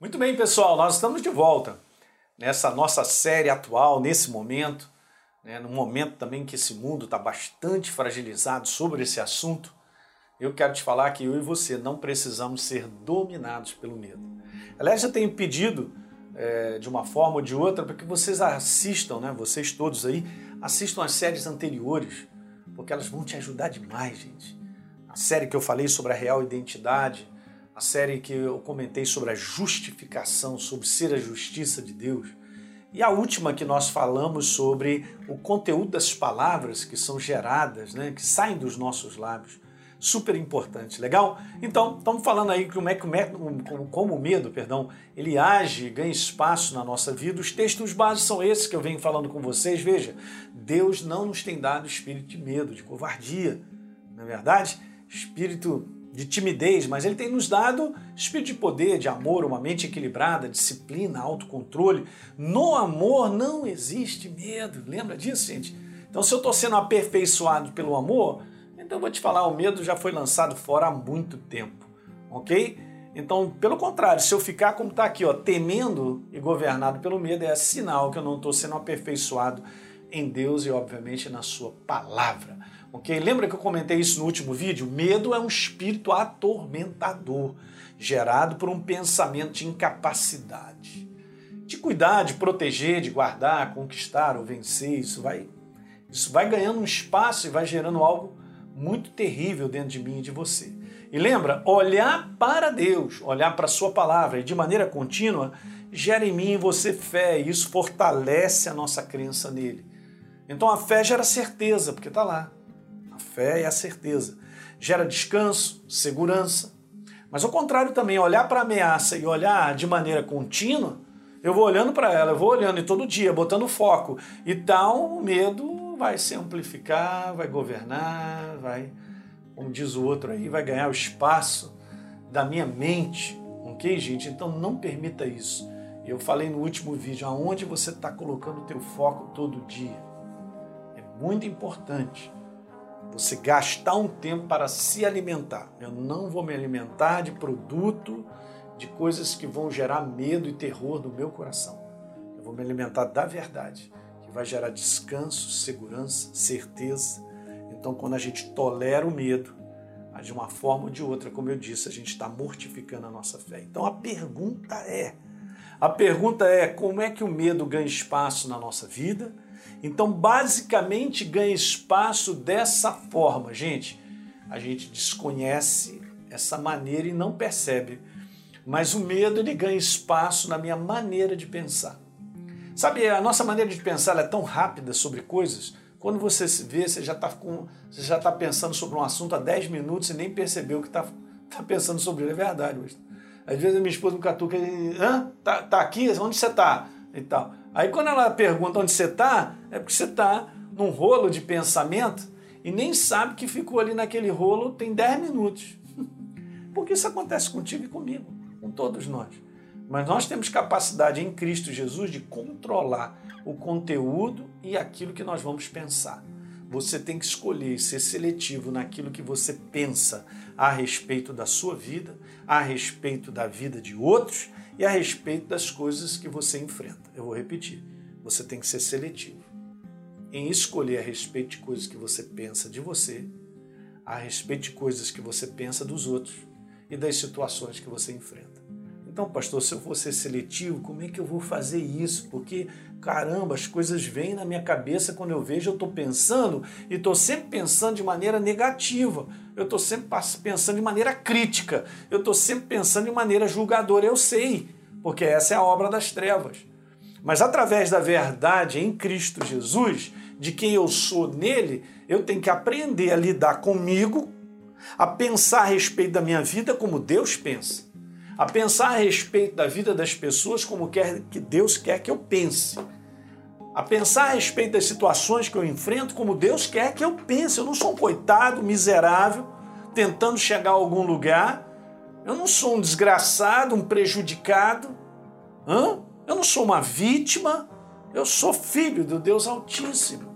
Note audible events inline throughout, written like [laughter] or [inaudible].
Muito bem, pessoal, nós estamos de volta nessa nossa série atual, nesse momento, né, no momento também que esse mundo está bastante fragilizado sobre esse assunto. Eu quero te falar que eu e você não precisamos ser dominados pelo medo. Aliás, eu tenho pedido é, de uma forma ou de outra para que vocês assistam, né, vocês todos aí, assistam as séries anteriores, porque elas vão te ajudar demais, gente. A série que eu falei sobre a real identidade, a série que eu comentei sobre a justificação, sobre ser a justiça de Deus. E a última que nós falamos sobre o conteúdo das palavras que são geradas, né, que saem dos nossos lábios. Super importante, legal? Então, estamos falando aí como é que o medo, como o medo, perdão, ele age, ganha espaço na nossa vida. Os textos básicos são esses que eu venho falando com vocês. Veja, Deus não nos tem dado espírito de medo, de covardia, não é verdade? Espírito de timidez, mas ele tem nos dado espírito de poder, de amor, uma mente equilibrada, disciplina, autocontrole. No amor não existe medo. Lembra disso, gente? Então, se eu estou sendo aperfeiçoado pelo amor, então eu vou te falar, o medo já foi lançado fora há muito tempo, ok? Então, pelo contrário, se eu ficar como está aqui, ó, temendo e governado pelo medo, é sinal que eu não estou sendo aperfeiçoado em Deus e, obviamente, na Sua palavra. Ok? Lembra que eu comentei isso no último vídeo? Medo é um espírito atormentador, gerado por um pensamento de incapacidade. De cuidar, de proteger, de guardar, conquistar ou vencer, isso vai, isso vai ganhando um espaço e vai gerando algo muito terrível dentro de mim e de você. E lembra, olhar para Deus, olhar para a Sua palavra e de maneira contínua, gera em mim e você fé, e isso fortalece a nossa crença nele. Então a fé gera certeza, porque está lá fé é a certeza. Gera descanso, segurança. Mas ao contrário também, olhar para a ameaça e olhar de maneira contínua, eu vou olhando para ela, eu vou olhando e todo dia, botando foco. E tal, o medo vai se amplificar, vai governar, vai, como diz o outro aí, vai ganhar o espaço da minha mente. Ok, gente? Então não permita isso. Eu falei no último vídeo, aonde você está colocando o teu foco todo dia. Muito importante você gastar um tempo para se alimentar. Eu não vou me alimentar de produto, de coisas que vão gerar medo e terror no meu coração. Eu vou me alimentar da verdade, que vai gerar descanso, segurança, certeza. Então, quando a gente tolera o medo, de uma forma ou de outra, como eu disse, a gente está mortificando a nossa fé. Então, a pergunta é: a pergunta é como é que o medo ganha espaço na nossa vida? Então, basicamente, ganha espaço dessa forma, gente. A gente desconhece essa maneira e não percebe. Mas o medo ele ganha espaço na minha maneira de pensar. Sabe, a nossa maneira de pensar é tão rápida sobre coisas. Quando você se vê, você já está tá pensando sobre um assunto há 10 minutos e nem percebeu que está tá pensando sobre ele. É verdade. Às vezes a minha esposa me catuca e Hã? Tá, tá aqui? Onde você está? E tal. Aí quando ela pergunta onde você está, é porque você está num rolo de pensamento e nem sabe que ficou ali naquele rolo tem 10 minutos. [laughs] Porque isso acontece contigo e comigo, com todos nós. Mas nós temos capacidade em Cristo Jesus de controlar o conteúdo e aquilo que nós vamos pensar. Você tem que escolher ser seletivo naquilo que você pensa a respeito da sua vida, a respeito da vida de outros e a respeito das coisas que você enfrenta. Eu vou repetir: você tem que ser seletivo em escolher a respeito de coisas que você pensa de você, a respeito de coisas que você pensa dos outros e das situações que você enfrenta. Então, pastor, se eu for ser seletivo, como é que eu vou fazer isso? Porque, caramba, as coisas vêm na minha cabeça quando eu vejo, eu estou pensando e estou sempre pensando de maneira negativa, eu estou sempre pensando de maneira crítica, eu estou sempre pensando de maneira julgadora. Eu sei, porque essa é a obra das trevas. Mas através da verdade em Cristo Jesus, de quem eu sou nele, eu tenho que aprender a lidar comigo, a pensar a respeito da minha vida como Deus pensa a pensar a respeito da vida das pessoas como quer que Deus quer que eu pense. A pensar a respeito das situações que eu enfrento como Deus quer que eu pense. Eu não sou um coitado, miserável, tentando chegar a algum lugar. Eu não sou um desgraçado, um prejudicado. Hã? Eu não sou uma vítima. Eu sou filho do Deus Altíssimo.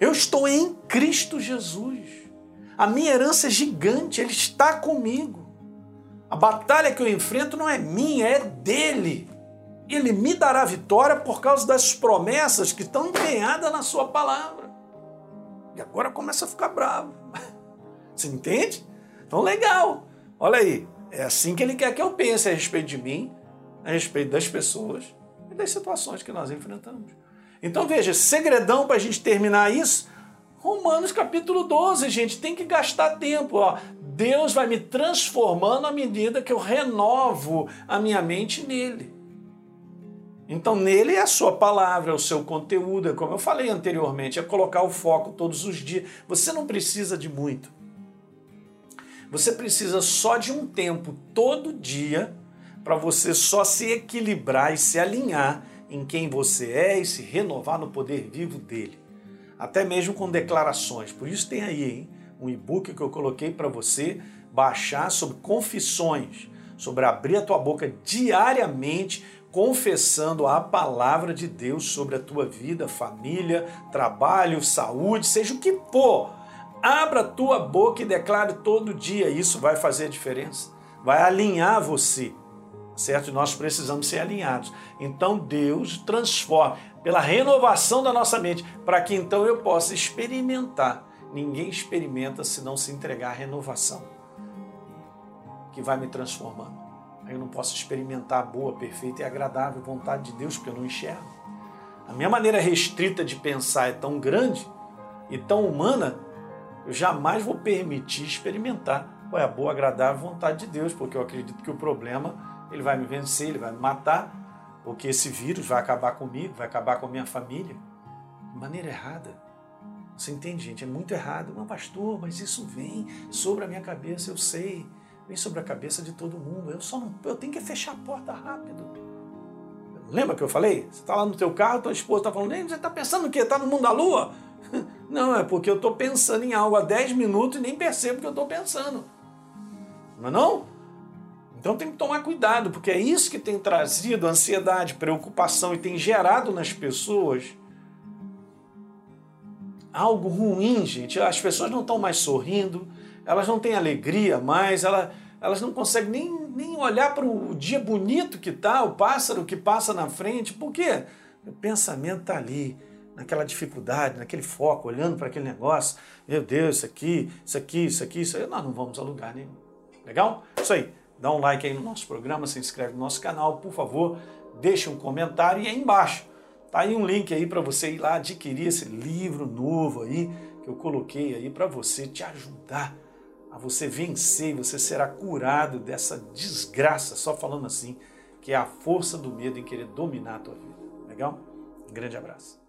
Eu estou em Cristo Jesus. A minha herança é gigante, Ele está comigo. A batalha que eu enfrento não é minha, é dele. Ele me dará vitória por causa das promessas que estão empenhadas na sua palavra. E agora começa a ficar bravo. [laughs] Você entende? Então, legal. Olha aí. É assim que ele quer que eu pense a respeito de mim, a respeito das pessoas e das situações que nós enfrentamos. Então, veja, segredão para a gente terminar isso. Romanos capítulo 12, gente, tem que gastar tempo. Ó. Deus vai me transformando à medida que eu renovo a minha mente nele. Então, nele é a sua palavra, é o seu conteúdo, é como eu falei anteriormente, é colocar o foco todos os dias. Você não precisa de muito. Você precisa só de um tempo todo dia para você só se equilibrar e se alinhar em quem você é e se renovar no poder vivo dele. Até mesmo com declarações. Por isso tem aí hein, um e-book que eu coloquei para você baixar sobre confissões, sobre abrir a tua boca diariamente confessando a palavra de Deus sobre a tua vida, família, trabalho, saúde, seja o que for. Abra a tua boca e declare todo dia. Isso vai fazer a diferença. Vai alinhar você. Certo? Nós precisamos ser alinhados. Então Deus transforma pela renovação da nossa mente, para que então eu possa experimentar. Ninguém experimenta se não se entregar à renovação que vai me transformando. Eu não posso experimentar a boa, perfeita e agradável vontade de Deus, porque eu não enxergo. A minha maneira restrita de pensar é tão grande e tão humana eu jamais vou permitir experimentar qual é a boa, agradável vontade de Deus, porque eu acredito que o problema ele vai me vencer, ele vai me matar, porque esse vírus vai acabar comigo, vai acabar com a minha família. De maneira errada. Você entende, gente? É muito errado. Mas, pastor, mas isso vem sobre a minha cabeça, eu sei. Vem sobre a cabeça de todo mundo. Eu só não. Eu tenho que fechar a porta rápido. Lembra que eu falei? Você está lá no teu carro, tua esposa está falando, você está pensando o quê? Está no mundo da lua? [laughs] Não, é porque eu estou pensando em algo há 10 minutos e nem percebo que eu estou pensando. Não é não? Então tem que tomar cuidado, porque é isso que tem trazido ansiedade, preocupação e tem gerado nas pessoas algo ruim, gente. As pessoas não estão mais sorrindo, elas não têm alegria mais, elas, elas não conseguem nem, nem olhar para o dia bonito que está, o pássaro que passa na frente. Por quê? O pensamento está ali naquela dificuldade, naquele foco, olhando para aquele negócio. Meu Deus, isso aqui, isso aqui, isso aqui, isso aí. Nós não vamos a lugar nenhum. Legal? Isso aí. Dá um like aí no nosso programa, se inscreve no nosso canal, por favor. Deixa um comentário e aí embaixo tá aí um link aí para você ir lá adquirir esse livro novo aí que eu coloquei aí para você te ajudar a você vencer, você será curado dessa desgraça, só falando assim, que é a força do medo em querer dominar a tua vida. Legal? Um grande abraço.